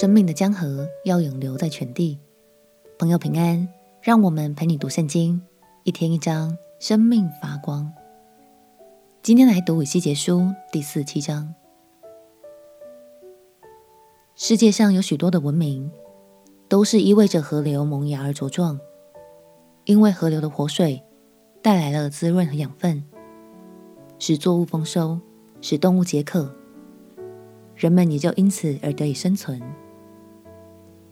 生命的江河要永流在全地。朋友平安，让我们陪你读圣经，一天一章，生命发光。今天来读以西结书第四七章。世界上有许多的文明，都是依偎着河流萌芽而茁壮，因为河流的活水带来了滋润和养分，使作物丰收，使动物解渴。人们也就因此而得以生存。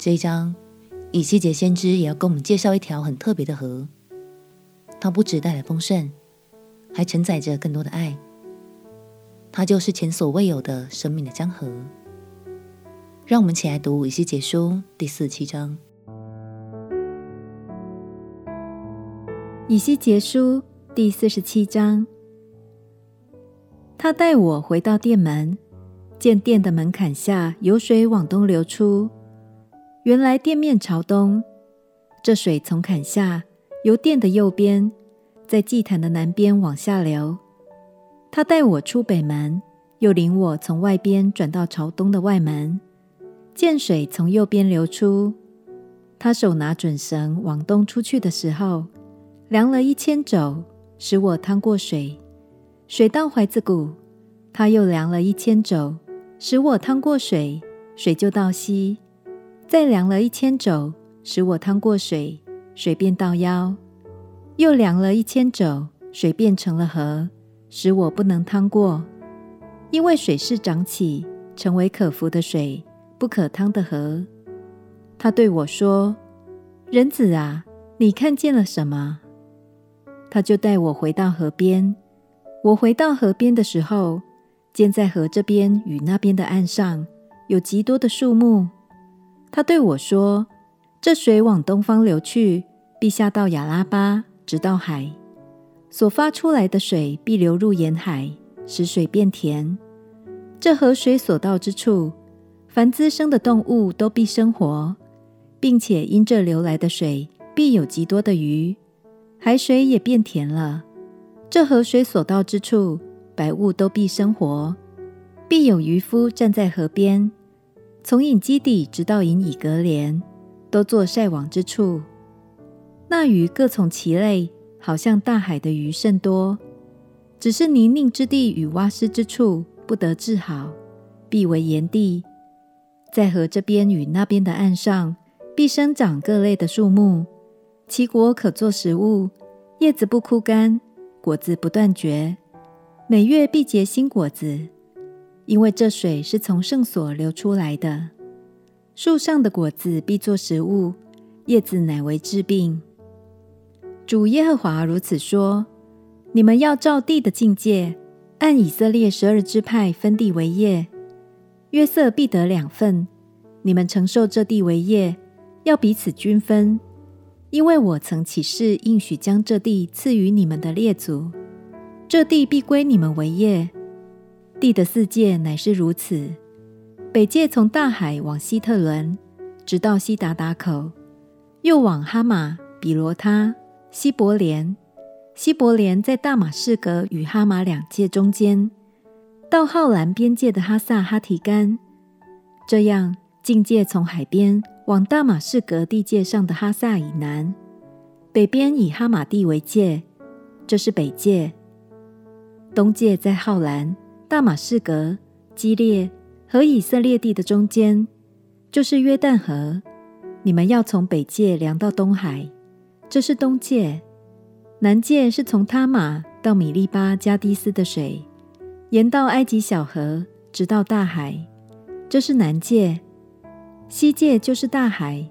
这一章，以西结先知也要给我们介绍一条很特别的河。它不只带来丰盛，还承载着更多的爱。它就是前所未有的生命的江河。让我们起来读以西结书第四七章。以西结书第四十七章，他带我回到殿门。见殿的门槛下有水往东流出，原来店面朝东。这水从坎下由殿的右边，在祭坛的南边往下流。他带我出北门，又领我从外边转到朝东的外门，见水从右边流出。他手拿准绳往东出去的时候，量了一千肘，使我趟过水，水到怀子谷。他又量了一千肘。使我趟过水，水就到膝；再量了一千肘，使我趟过水，水便到腰；又量了一千肘，水变成了河，使我不能趟过，因为水势涨起，成为可服的水，不可趟的河。他对我说：“人子啊，你看见了什么？”他就带我回到河边。我回到河边的时候，见在河这边与那边的岸上有极多的树木。他对我说：“这水往东方流去，必下到亚拉巴，直到海。所发出来的水必流入沿海，使水变甜。这河水所到之处，凡滋生的动物都必生活，并且因这流来的水必有极多的鱼，海水也变甜了。这河水所到之处。”百物都必生活，必有渔夫站在河边，从隐基底直到隐以革莲，都做晒网之处。那鱼各从其类，好像大海的鱼甚多。只是泥泞之地与洼湿之处不得治好，必为盐地。在河这边与那边的岸上，必生长各类的树木，其果可做食物，叶子不枯干，果子不断绝。每月必结新果子，因为这水是从圣所流出来的。树上的果子必作食物，叶子乃为治病。主耶和华如此说：你们要照地的境界，按以色列十二支派分地为业。约瑟必得两份，你们承受这地为业，要彼此均分，因为我曾起誓应许将这地赐予你们的列祖。这地必归你们为业。地的四界乃是如此：北界从大海往希特伦，直到希达达口，又往哈马、比罗他、西伯莲。西伯莲在大马士革与哈马两界中间，到浩兰边界的哈萨哈提干。这样，境界从海边往大马士革地界上的哈萨以南，北边以哈马地为界，这是北界。东界在浩兰、大马士革、基列和以色列地的中间，就是约旦河。你们要从北界量到东海，这是东界；南界是从他玛到米利巴加迪斯的水，沿到埃及小河，直到大海，这是南界；西界就是大海，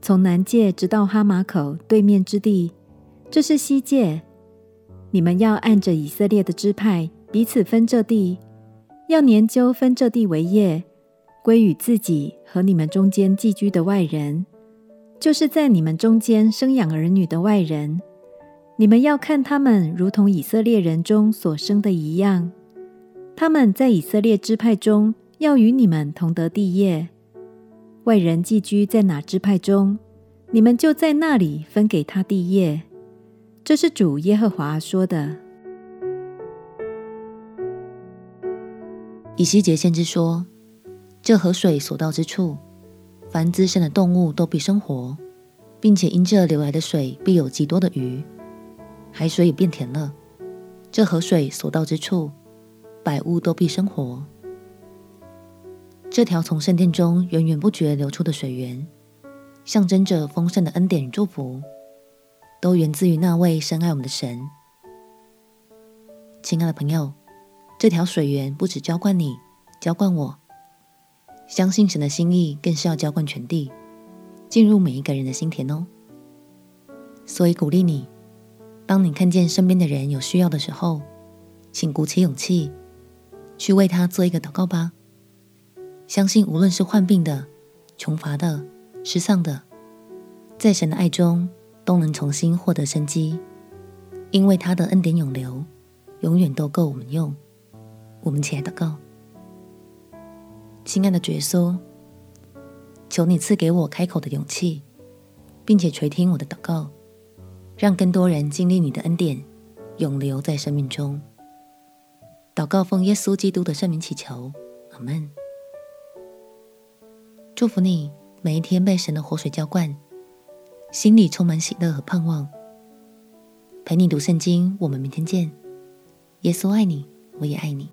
从南界直到哈马口对面之地，这是西界。你们要按着以色列的支派彼此分这地，要研究分这地为业，归与自己和你们中间寄居的外人，就是在你们中间生养儿女的外人。你们要看他们如同以色列人中所生的一样，他们在以色列支派中要与你们同得地业。外人寄居在哪支派中，你们就在那里分给他地业。这是主耶和华说的。以西结先知说：“这河水所到之处，凡滋生的动物都必生活，并且因这流来的水必有极多的鱼，海水也变甜了。这河水所到之处，百物都必生活。这条从圣殿中源源不绝流出的水源，象征着丰盛的恩典与祝福，都源自于那位深爱我们的神。亲爱的朋友，这条水源不只浇灌你，浇灌我。相信神的心意，更是要浇灌全地，进入每一个人的心田哦。所以鼓励你，当你看见身边的人有需要的时候，请鼓起勇气，去为他做一个祷告吧。相信无论是患病的、穷乏的、失丧的，在神的爱中都能重新获得生机，因为他的恩典永流，永远都够我们用。我们起来祷告，亲爱的耶稣，求你赐给我开口的勇气，并且垂听我的祷告，让更多人经历你的恩典，永留在生命中。祷告奉耶稣基督的圣名祈求，阿门。祝福你每一天被神的活水浇灌，心里充满喜乐和盼望。陪你读圣经，我们明天见。耶稣爱你，我也爱你。